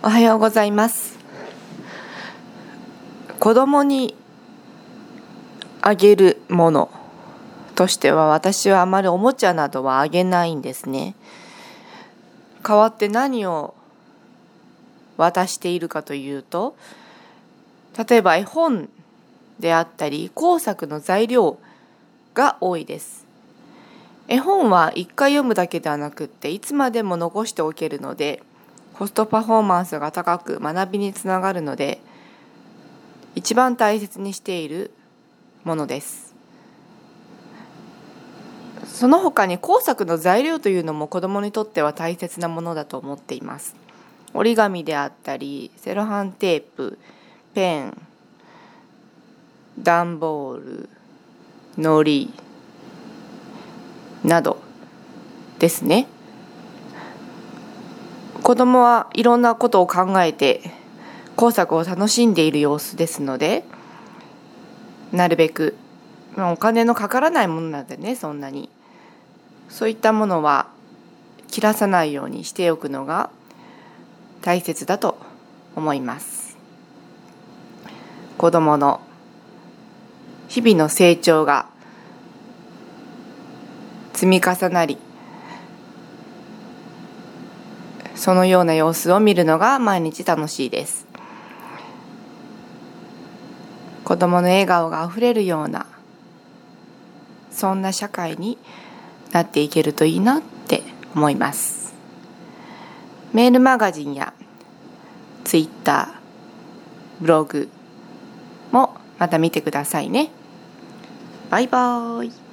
おはようございます。子供にあげるものとしては私はあまりおもちゃなどはあげないんですね。代わって何を渡しているかというと例えば絵本であったり工作の材料が多いです。絵本は一回読むだけではなくっていつまでも残しておけるのでコストパフォーマンスが高く学びにつながるので一番大切にしているものです。その他に工作の材料というのも子どもにとっては大切なものだと思っています。折り紙であったりセロハンテープペン段ボールのりなどですね。子供はいろんなことを考えて工作を楽しんでいる様子ですのでなるべくお金のかからないものなんでねそんなに。そういったものは切らさないようにしておくのが大切だと思います。子供の日々の成長が積み重なりそのような様子を見るのが毎日楽しいです。子供の笑顔があふれるようなそんな社会になっていけるといいなって思います。メールマガジンやツイッターブログもまた見てくださいね。バイバーイ。